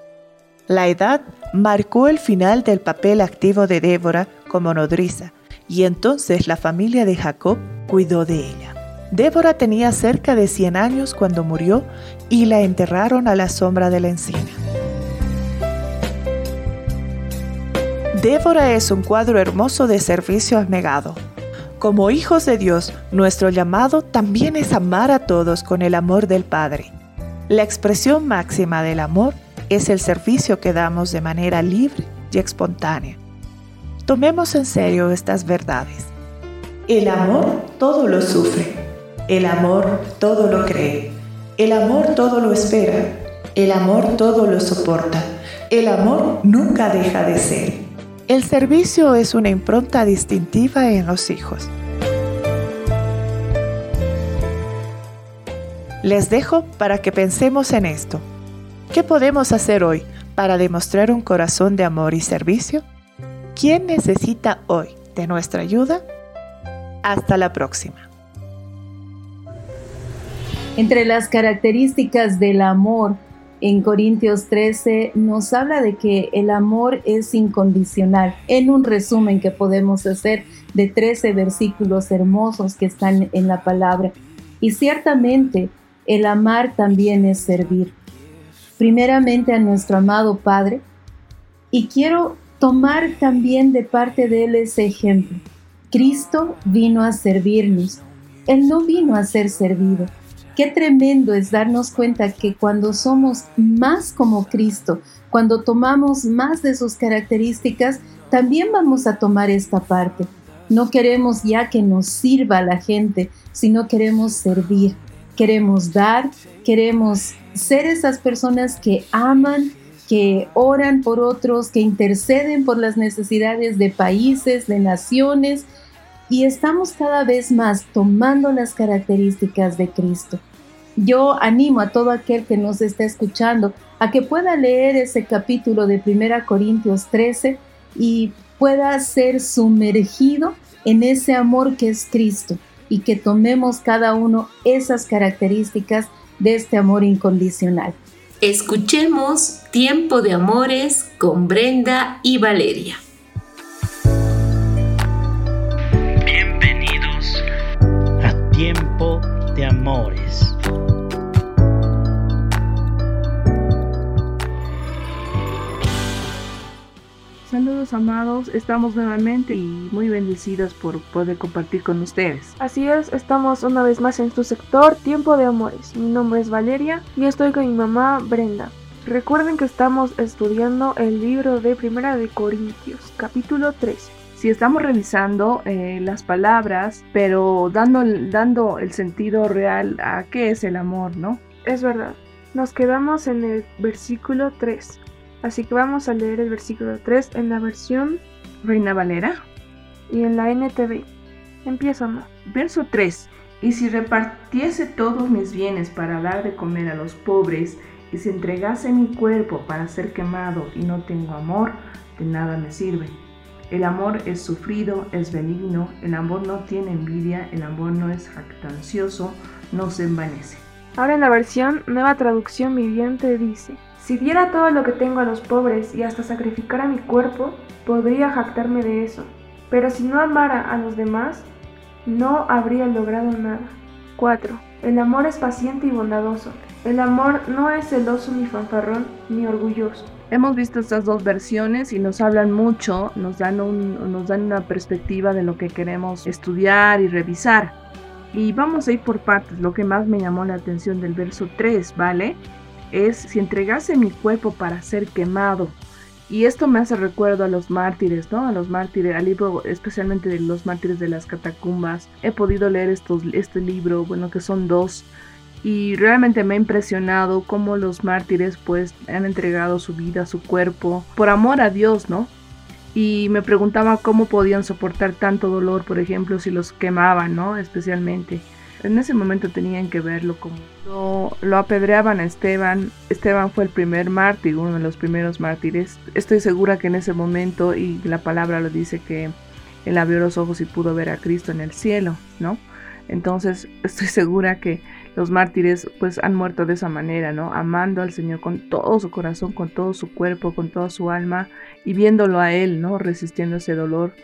La edad marcó el final del papel activo de Débora como nodriza y entonces la familia de Jacob cuidó de ella. Débora tenía cerca de 100 años cuando murió y la enterraron a la sombra de la encina. Débora es un cuadro hermoso de servicio abnegado, como hijos de Dios, nuestro llamado también es amar a todos con el amor del Padre. La expresión máxima del amor es el servicio que damos de manera libre y espontánea. Tomemos en serio estas verdades. El amor todo lo sufre. El amor todo lo cree. El amor todo lo espera. El amor todo lo soporta. El amor nunca deja de ser. El servicio es una impronta distintiva en los hijos. Les dejo para que pensemos en esto. ¿Qué podemos hacer hoy para demostrar un corazón de amor y servicio? ¿Quién necesita hoy de nuestra ayuda? Hasta la próxima. Entre las características del amor en Corintios 13 nos habla de que el amor es incondicional. En un resumen que podemos hacer de 13 versículos hermosos que están en la palabra. Y ciertamente el amar también es servir. Primeramente a nuestro amado Padre. Y quiero tomar también de parte de Él ese ejemplo. Cristo vino a servirnos. Él no vino a ser servido Qué tremendo es darnos cuenta que cuando somos más como Cristo, cuando tomamos más de sus características, también vamos a tomar esta parte. No queremos ya que nos sirva la gente, sino queremos servir, queremos dar, queremos ser esas personas que aman, que oran por otros, que interceden por las necesidades de países, de naciones, y estamos cada vez más tomando las características de Cristo. Yo animo a todo aquel que nos está escuchando a que pueda leer ese capítulo de 1 Corintios 13 y pueda ser sumergido en ese amor que es Cristo y que tomemos cada uno esas características de este amor incondicional. Escuchemos Tiempo de Amores con Brenda y Valeria. tiempo de amores. Saludos amados, estamos nuevamente y muy bendecidos por poder compartir con ustedes. Así es, estamos una vez más en tu sector Tiempo de Amores. Mi nombre es Valeria y estoy con mi mamá Brenda. Recuerden que estamos estudiando el libro de Primera de Corintios, capítulo 13 si estamos revisando eh, las palabras, pero dando, dando el sentido real a qué es el amor, ¿no? Es verdad. Nos quedamos en el versículo 3. Así que vamos a leer el versículo 3 en la versión Reina Valera y en la NTV. Empieza, Verso 3. Y si repartiese todos mis bienes para dar de comer a los pobres, y si entregase mi cuerpo para ser quemado y no tengo amor, de nada me sirve. El amor es sufrido, es benigno, el amor no tiene envidia, el amor no es jactancioso, no se envanece. Ahora en la versión Nueva Traducción Viviente dice, si diera todo lo que tengo a los pobres y hasta sacrificara mi cuerpo, podría jactarme de eso. Pero si no amara a los demás, no habría logrado nada. 4. El amor es paciente y bondadoso. El amor no es celoso ni fanfarrón ni orgulloso. Hemos visto estas dos versiones y nos hablan mucho, nos dan, un, nos dan una perspectiva de lo que queremos estudiar y revisar. Y vamos a ir por partes. Lo que más me llamó la atención del verso 3, ¿vale? Es si entregase mi cuerpo para ser quemado. Y esto me hace recuerdo a los mártires, ¿no? A los mártires, al libro especialmente de los mártires de las catacumbas. He podido leer estos, este libro, bueno, que son dos y realmente me ha impresionado cómo los mártires pues han entregado su vida, su cuerpo, por amor a Dios, ¿no? Y me preguntaba cómo podían soportar tanto dolor, por ejemplo, si los quemaban, ¿no? Especialmente. En ese momento tenían que verlo como lo, apedreaban a Esteban. Esteban fue el primer mártir, uno de los primeros mártires. Estoy segura que en ese momento, y la palabra lo dice que él abrió los ojos y pudo ver a Cristo en el cielo, ¿no? Entonces estoy segura que los mártires pues han muerto de esa manera, ¿no? Amando al Señor con todo su corazón, con todo su cuerpo, con toda su alma y viéndolo a Él, ¿no? Resistiendo ese dolor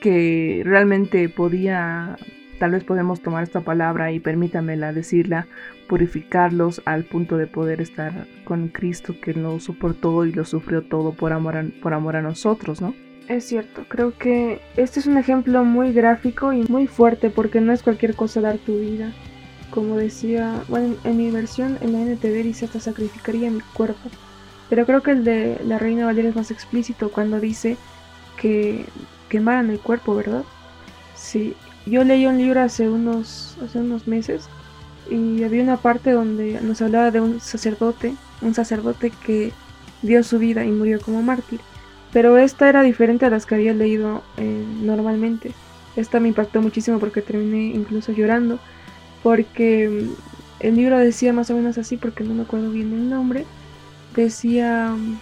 que realmente podía, tal vez podemos tomar esta palabra y permítamela decirla, purificarlos al punto de poder estar con Cristo que lo soportó y lo sufrió todo por amor a, por amor a nosotros, ¿no? Es cierto, creo que este es un ejemplo muy gráfico y muy fuerte porque no es cualquier cosa dar tu vida como decía, bueno, en mi versión en la NTV dice hasta sacrificaría mi cuerpo. Pero creo que el de la Reina Valeria es más explícito cuando dice que quemaran el cuerpo, ¿verdad? Sí, yo leí un libro hace unos, hace unos meses y había una parte donde nos hablaba de un sacerdote, un sacerdote que dio su vida y murió como mártir. Pero esta era diferente a las que había leído eh, normalmente. Esta me impactó muchísimo porque terminé incluso llorando porque mm, el libro decía más o menos así, porque no me acuerdo bien el nombre, decía mm,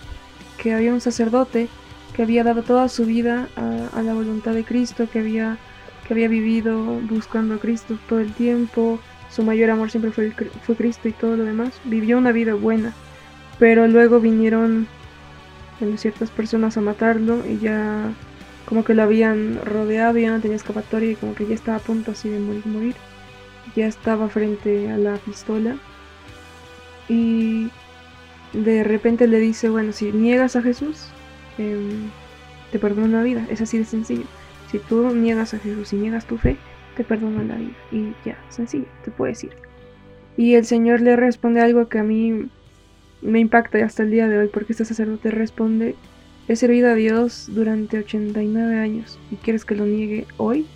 que había un sacerdote que había dado toda su vida a, la voluntad de Cristo, que había, que había vivido buscando a Cristo todo el tiempo, su mayor amor siempre fue, fue Cristo y todo lo demás, vivió una vida buena, pero luego vinieron ciertas personas a matarlo y ya como que lo habían rodeado ya no tenía escapatoria y como que ya estaba a punto así de morir. morir ya estaba frente a la pistola y de repente le dice, bueno, si niegas a Jesús, em, te perdono la vida. Es así de sencillo. Si tú niegas a Jesús y niegas tu fe, te perdono la vida. Y ya, sencillo, te puedes ir. Y el Señor le responde algo que a mí me impacta hasta el día de hoy, porque este sacerdote responde, he servido a Dios durante 89 años y quieres que lo niegue hoy.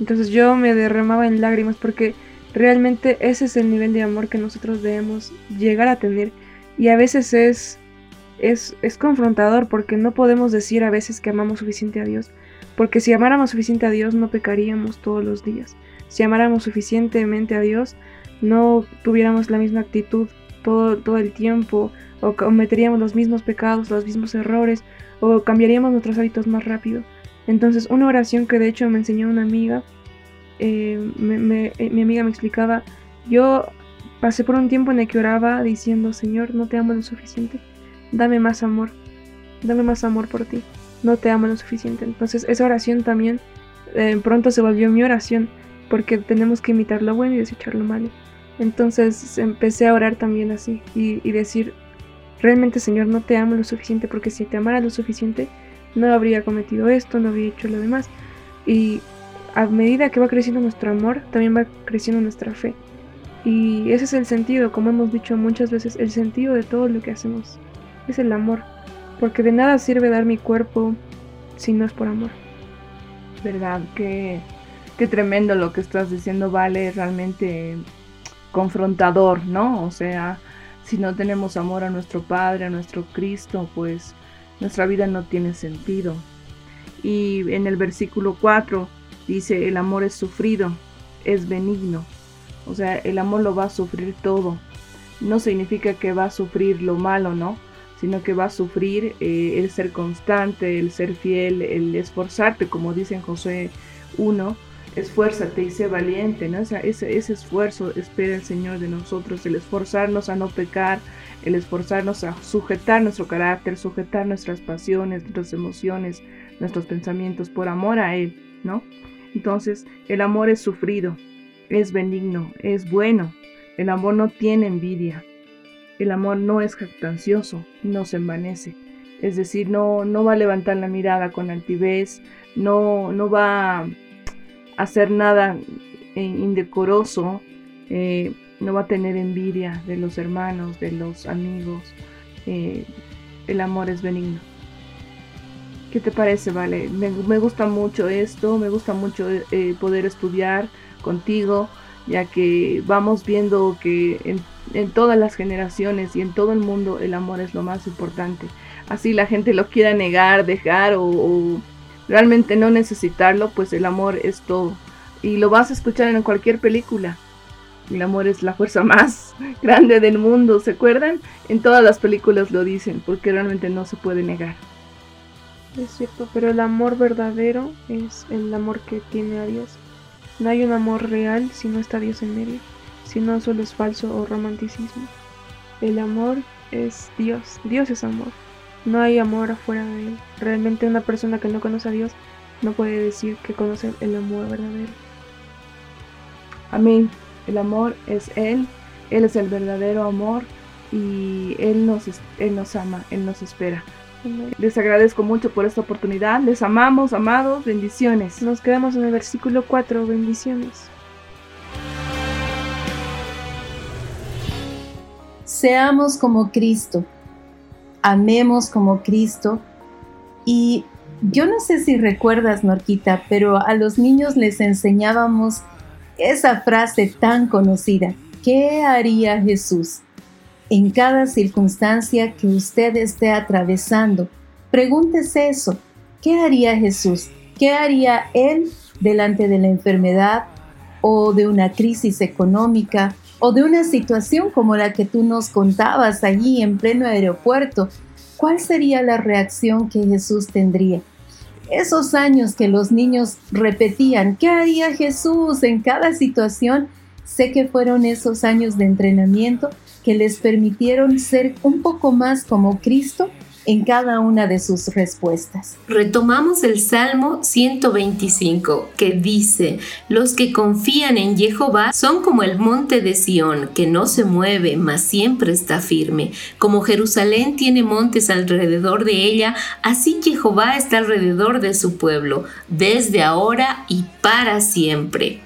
Entonces yo me derramaba en lágrimas porque realmente ese es el nivel de amor que nosotros debemos llegar a tener. Y a veces es, es, es confrontador porque no podemos decir a veces que amamos suficiente a Dios. Porque si amáramos suficiente a Dios no pecaríamos todos los días. Si amáramos suficientemente a Dios no tuviéramos la misma actitud todo, todo el tiempo o cometeríamos los mismos pecados, los mismos errores o cambiaríamos nuestros hábitos más rápido. Entonces, una oración que de hecho me enseñó una amiga, eh, eh, mi amiga me explicaba, yo pasé por un tiempo en el que oraba diciendo, Señor, no te amo lo suficiente, dame más amor, dame más amor por ti, no te amo lo suficiente. Entonces, esa oración también eh, pronto se volvió mi oración, porque tenemos que imitar lo bueno y desechar lo malo. Entonces empecé a orar también así y, y decir, realmente Señor, no te amo lo suficiente, porque si te amara lo suficiente, no habría cometido esto, no habría hecho lo demás. Y a medida que va creciendo nuestro amor, también va creciendo nuestra fe. Y ese es el sentido, como hemos dicho muchas veces, el sentido de todo lo que hacemos. Es el amor. Porque de nada sirve dar mi cuerpo si no es por amor. ¿Verdad? Qué, qué tremendo lo que estás diciendo, vale, realmente confrontador, ¿no? O sea, si no tenemos amor a nuestro Padre, a nuestro Cristo, pues nuestra vida no tiene sentido. Y en el versículo 4 dice, el amor es sufrido, es benigno. O sea, el amor lo va a sufrir todo. No significa que va a sufrir lo malo, ¿no? Sino que va a sufrir eh, el ser constante, el ser fiel, el esforzarte, como dice en Josué 1, esfuérzate y sé valiente, ¿no? O sea, ese, ese esfuerzo espera el Señor de nosotros, el esforzarnos a no pecar, el esforzarnos a sujetar nuestro carácter, sujetar nuestras pasiones, nuestras emociones, nuestros pensamientos por amor a Él, ¿no? Entonces, el amor es sufrido. es benigno, es bueno. El amor no tiene envidia. El amor no es jactancioso, no se envanece. Es decir, no, no va a levantar la mirada con altivez, no, no va a hacer nada eh, indecoroso, eh, no va a tener envidia de los hermanos, de los amigos. Eh, el amor es benigno. ¿Qué te parece, Vale? Me, gusta mucho esto, me gusta mucho poder estudiar contigo, ya que vamos viendo que en, todas las generaciones y en todo el mundo el amor es lo más importante. Así la gente lo quiera negar, dejar o realmente no necesitarlo, pues el amor es todo. Y lo vas a escuchar en cualquier película. El amor es la fuerza más grande del mundo, ¿se acuerdan? En todas las películas lo dicen, porque realmente no se puede negar. Es cierto, pero el amor verdadero es el amor que tiene a Dios. No hay un amor real si no está Dios en medio, si no solo es falso o romanticismo. El amor es Dios, Dios es amor. No hay amor afuera de él. Realmente una persona que no conoce a Dios no puede decir que conoce el amor verdadero. Amén. El amor es Él. Él es el verdadero amor y Él nos, él nos ama, Él nos espera. Les agradezco mucho por esta oportunidad. Les amamos, amados. Bendiciones. Nos quedamos en el versículo 4. Bendiciones. Seamos como Cristo amemos como Cristo. Y yo no sé si recuerdas, Norquita, pero a los niños les enseñábamos esa frase tan conocida. ¿Qué haría Jesús? En cada circunstancia que usted esté atravesando, pregúntese eso. ¿Qué haría Jesús? ¿Qué haría Él delante de la enfermedad o de una crisis económica o de una situación como la que tú nos contabas allí en pleno aeropuerto, ¿cuál sería la reacción que Jesús tendría? Esos años que los niños repetían, ¿qué haría Jesús en cada situación? Sé que fueron esos años de entrenamiento que les permitieron ser un poco más como Cristo en cada una de sus respuestas. Retomamos el Salmo 125 que dice, los que confían en Jehová son como el monte de Sión, que no se mueve, mas siempre está firme. Como Jerusalén tiene montes alrededor de ella, así Jehová está alrededor de su pueblo, desde ahora y para siempre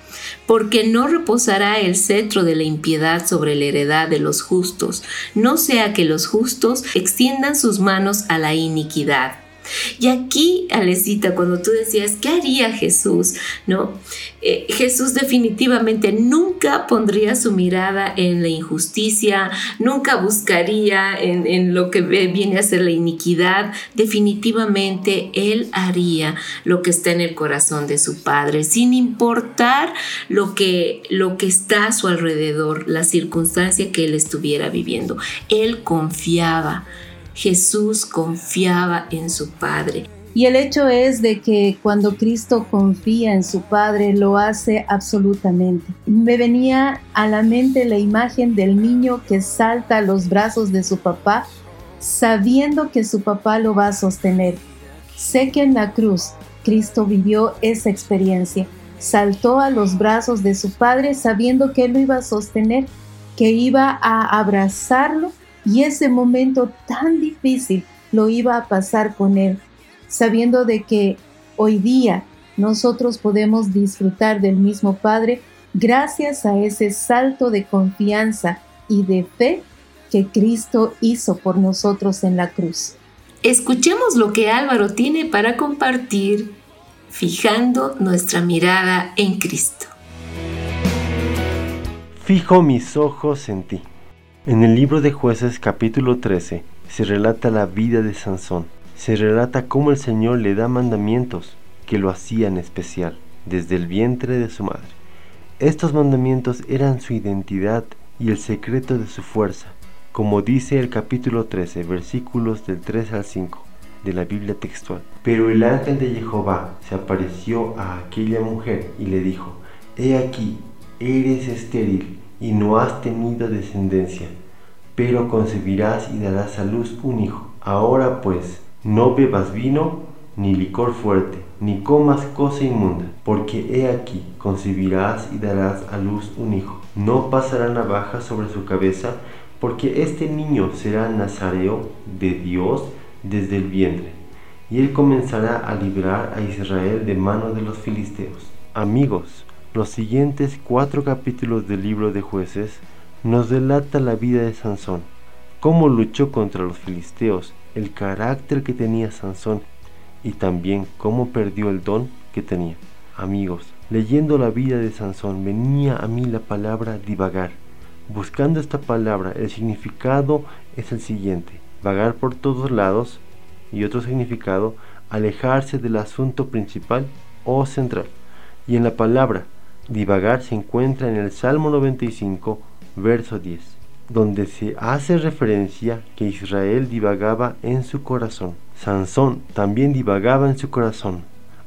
porque no reposará el cetro de la impiedad sobre la heredad de los justos, no sea que los justos extiendan sus manos a la iniquidad. Y aquí, Alecita, cuando tú decías, ¿qué haría Jesús? ¿No? Eh, Jesús definitivamente nunca pondría su mirada en la injusticia, nunca buscaría en, lo que viene a ser la iniquidad. Definitivamente Él haría lo que está en el corazón de su Padre, sin importar lo que, lo que está a su alrededor, la circunstancia que Él estuviera viviendo. Él confiaba Jesús confiaba en su Padre. Y el hecho es de que cuando Cristo confía en su Padre, lo hace absolutamente. Me venía a la mente la imagen del niño que salta a los brazos de su papá, sabiendo que su papá lo va a sostener. Sé que en la cruz Cristo vivió esa experiencia. Saltó a los brazos de su Padre sabiendo que él lo iba a sostener, que iba a abrazarlo y ese momento tan difícil lo iba a pasar con él, sabiendo de que hoy día nosotros podemos disfrutar del mismo Padre gracias a ese salto de confianza y de fe que Cristo hizo por nosotros en la cruz. Escuchemos lo que Álvaro tiene para compartir fijando nuestra mirada en Cristo. Fijo mis ojos en ti. En el libro de jueces capítulo 13 se relata la vida de Sansón. Se relata cómo el Señor le da mandamientos que lo hacían especial desde el vientre de su madre. Estos mandamientos eran su identidad y el secreto de su fuerza, como dice el capítulo 13, versículos del 3 al 5 de la Biblia textual. Pero el ángel de Jehová se apareció a aquella mujer y le dijo, He aquí, eres estéril y no has tenido descendencia, pero concebirás y darás a luz un hijo. Ahora pues, no bebas vino ni licor fuerte, ni comas cosa inmunda, porque he aquí concebirás y darás a luz un hijo. No pasará navaja sobre su cabeza, porque este niño será nazareo de Dios desde el vientre, y él comenzará a librar a Israel de mano de los filisteos. Amigos, los siguientes cuatro capítulos del libro de jueces nos relata la vida de Sansón, cómo luchó contra los filisteos, el carácter que tenía Sansón y también cómo perdió el don que tenía. Amigos, leyendo la vida de Sansón venía a mí la palabra divagar. Buscando esta palabra, el significado es el siguiente, vagar por todos lados y otro significado, alejarse del asunto principal o central. Y en la palabra divagar se encuentra en el Salmo 95, verso 10, donde se hace referencia que Israel divagaba en su corazón. Sansón también divagaba en su corazón,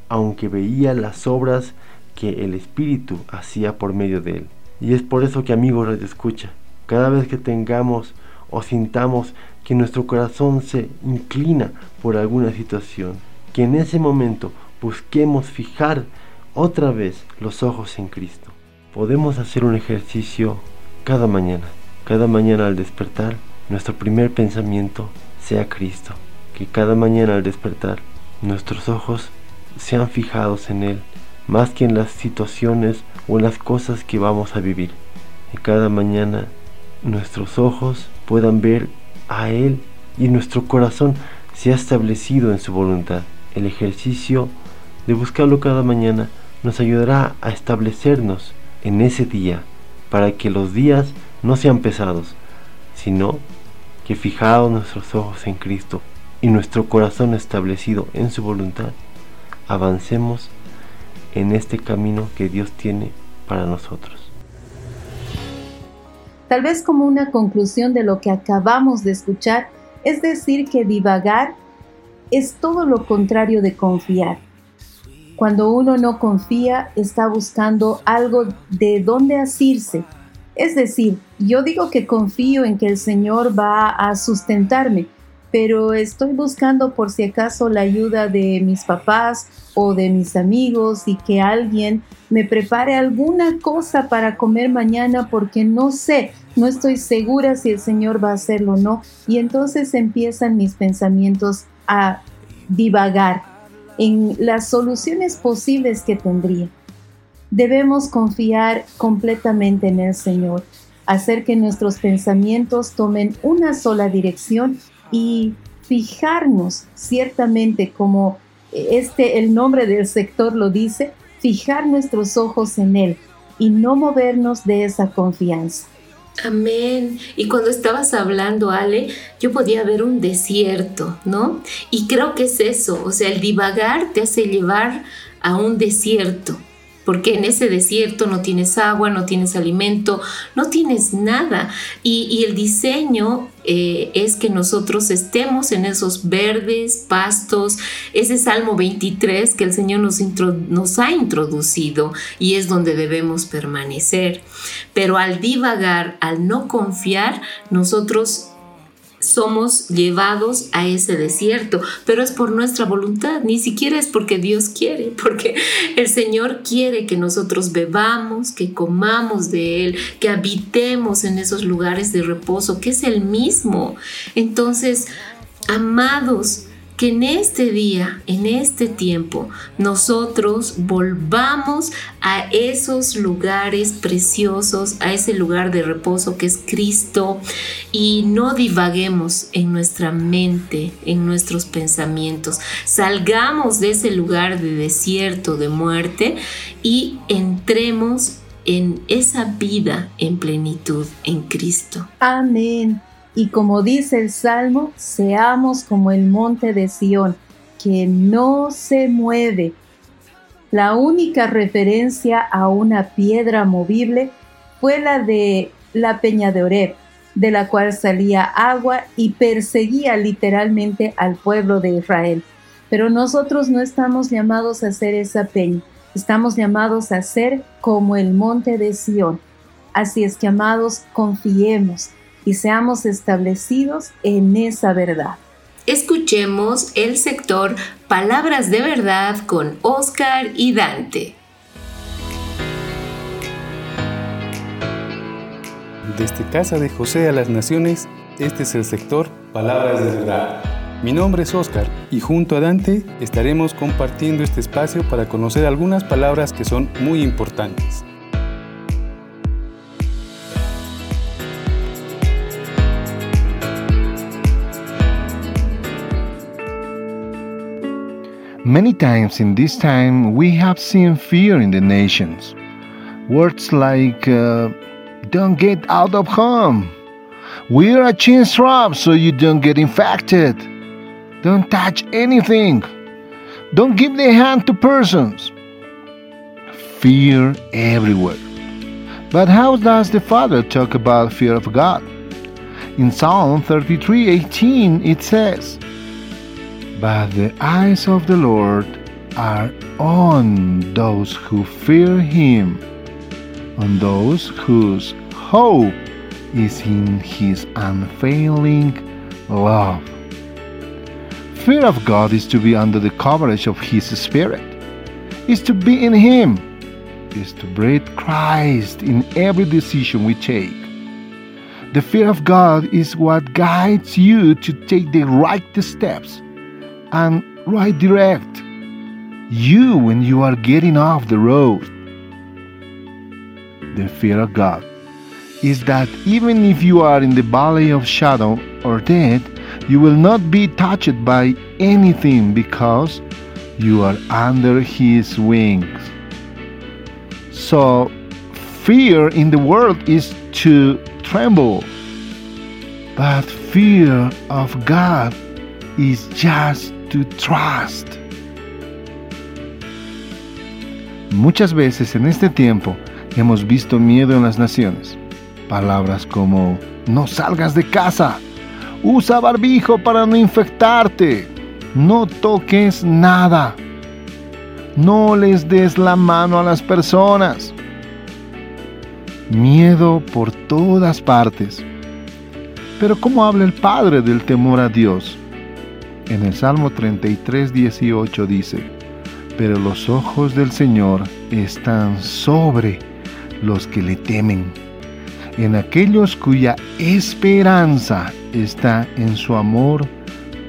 aunque veía las obras que el Espíritu hacía por medio de él. Y es por eso que amigos Radio Escucha, cada vez que tengamos o sintamos que nuestro corazón se inclina por alguna situación, que en ese momento busquemos fijar otra vez los ojos en Cristo. Podemos hacer un ejercicio cada mañana. Cada mañana al despertar, nuestro primer pensamiento sea Cristo. Que cada mañana al despertar, nuestros ojos sean fijados en Él, más que en las situaciones o en las cosas que vamos a vivir. Que cada mañana nuestros ojos puedan ver a Él y nuestro corazón sea establecido en su voluntad. El ejercicio de buscarlo cada mañana nos ayudará a establecernos en ese día para que los días no sean pesados, sino que fijados nuestros ojos en Cristo y nuestro corazón establecido en su voluntad, avancemos en este camino que Dios tiene para nosotros. Tal vez como una conclusión de lo que acabamos de escuchar, es decir que divagar es todo lo contrario de confiar. Cuando uno no confía, está buscando algo de dónde asirse. Es decir, yo digo que confío en que el Señor va a sustentarme, pero estoy buscando por si acaso la ayuda de mis papás o de mis amigos y que alguien me prepare alguna cosa para comer mañana porque no sé, no estoy segura si el Señor va a hacerlo o no. Y entonces empiezan mis pensamientos a divagar en las soluciones posibles que tendría. Debemos confiar completamente en el Señor, hacer que nuestros pensamientos tomen una sola dirección y fijarnos ciertamente como este el nombre del sector lo dice, fijar nuestros ojos en él y no movernos de esa confianza. Amén. Y cuando estabas hablando, Ale, yo podía ver un desierto, ¿no? Y creo que es eso, o sea, el divagar te hace llevar a un desierto, porque en ese desierto no tienes agua, no tienes alimento, no tienes nada. Y, el diseño eh, es que nosotros estemos en esos verdes pastos, ese Salmo 23 que el Señor nos, nos ha introducido y es donde debemos permanecer. Pero al divagar, al no confiar, nosotros somos llevados a ese desierto, pero es por nuestra voluntad, ni siquiera es porque Dios quiere, porque el Señor quiere que nosotros bebamos, que comamos de Él, que habitemos en esos lugares de reposo, que es el mismo. Entonces, amados, que en este día, en este tiempo, nosotros volvamos a esos lugares preciosos, a ese lugar de reposo que es Cristo y no divaguemos en nuestra mente, en nuestros pensamientos. Salgamos de ese lugar de desierto, de muerte y entremos en esa vida en plenitud en Cristo. Amén. Y como dice el Salmo, seamos como el monte de Sión, que no se mueve. La única referencia a una piedra movible fue la de la peña de Oreb, de la cual salía agua y perseguía literalmente al pueblo de Israel. Pero nosotros no estamos llamados a ser esa peña, estamos llamados a ser como el monte de Sión. Así es que, amados, confiemos, y seamos establecidos en esa verdad. escuchemos el sector Palabras de Verdad con Oscar y Dante. Desde Casa de José a las Naciones, este es el sector Palabras de Verdad. Mi nombre es Oscar y junto a Dante estaremos compartiendo este espacio para conocer algunas palabras que son muy importantes. Many times in this time, we have seen fear in the nations. Words like, uh, don't get out of home, wear a chin strap so you don't get infected, don't touch anything, don't give the hand to persons. Fear everywhere. But how does the Father talk about fear of God? In Psalm 33 18, it says, but the eyes of the Lord are on those who fear Him, on those whose hope is in His unfailing love. Fear of God is to be under the coverage of His Spirit, is to be in Him, is to breathe Christ in every decision we take. The fear of God is what guides you to take the right steps and right direct you when you are getting off the road. The fear of God is that even if you are in the valley of shadow or death, you will not be touched by anything because you are under His wings. So, fear in the world is to tremble, but fear of God is just Muchas veces en este tiempo hemos visto miedo en las naciones. Palabras como no salgas de casa, usa barbijo para no infectarte, no toques nada, no les des la mano a las personas. Miedo por todas partes. Pero ¿cómo habla el Padre del temor a Dios? En el Salmo 33, 18 dice, pero los ojos del Señor están sobre los que le temen, en aquellos cuya esperanza está en su amor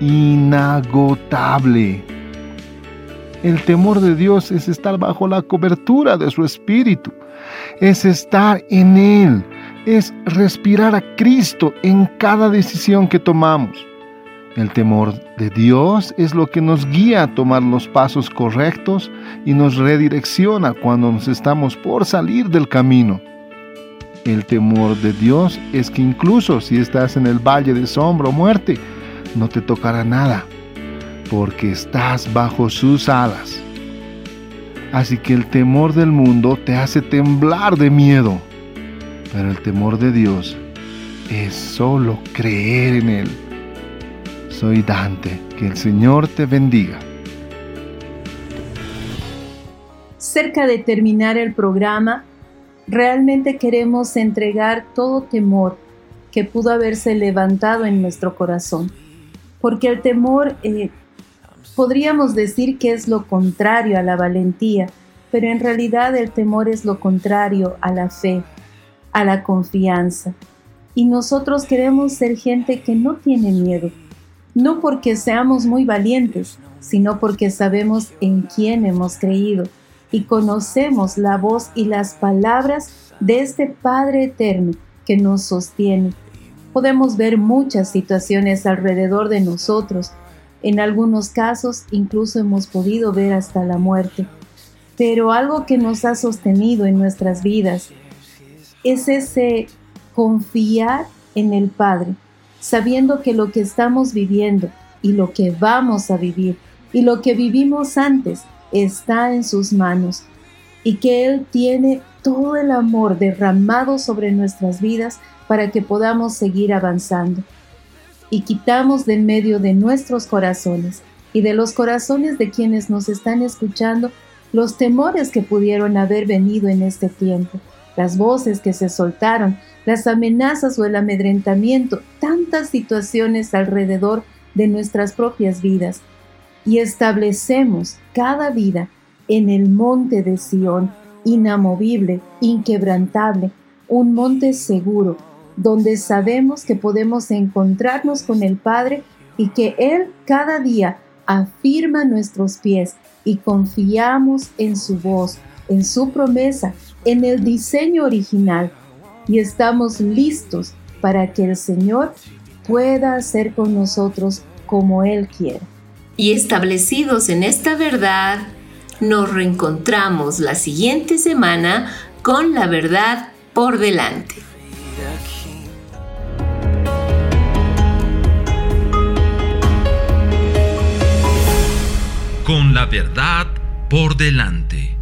inagotable. El temor de Dios es estar bajo la cobertura de su Espíritu, es estar en Él, es respirar a Cristo en cada decisión que tomamos. El temor de Dios es lo que nos guía a tomar los pasos correctos y nos redirecciona cuando nos estamos por salir del camino. El temor de Dios es que incluso si estás en el valle de sombra o muerte, no te tocará nada, porque estás bajo sus alas. Así que el temor del mundo te hace temblar de miedo, pero el temor de Dios es solo creer en Él soy Dante. Que el Señor te bendiga. Cerca de terminar el programa, realmente queremos entregar todo temor que pudo haberse levantado en nuestro corazón. Porque el temor eh, podríamos decir que es lo contrario a la valentía, pero en realidad el temor es lo contrario a la fe, a la confianza. Y nosotros queremos ser gente que no tiene miedo, no porque seamos muy valientes, sino porque sabemos en quién hemos creído y conocemos la voz y las palabras de este Padre eterno que nos sostiene. Podemos ver muchas situaciones alrededor de nosotros, en algunos casos incluso hemos podido ver hasta la muerte, pero algo que nos ha sostenido en nuestras vidas es ese confiar en el Padre, sabiendo que lo que estamos viviendo y lo que vamos a vivir y lo que vivimos antes está en sus manos y que Él tiene todo el amor derramado sobre nuestras vidas para que podamos seguir avanzando. Y quitamos de medio de nuestros corazones y de los corazones de quienes nos están escuchando los temores que pudieron haber venido en este tiempo, las voces que se soltaron, las amenazas o el amedrentamiento, tantas situaciones alrededor de nuestras propias vidas. Y establecemos cada vida en el monte de Sión, inamovible, inquebrantable, un monte seguro, donde sabemos que podemos encontrarnos con el Padre y que Él cada día afirma nuestros pies y confiamos en su voz, en su promesa, en el diseño original y estamos listos para que el Señor pueda hacer con nosotros como Él quiere. Y establecidos en esta verdad, nos reencontramos la siguiente semana con la verdad por delante. Con la verdad por delante.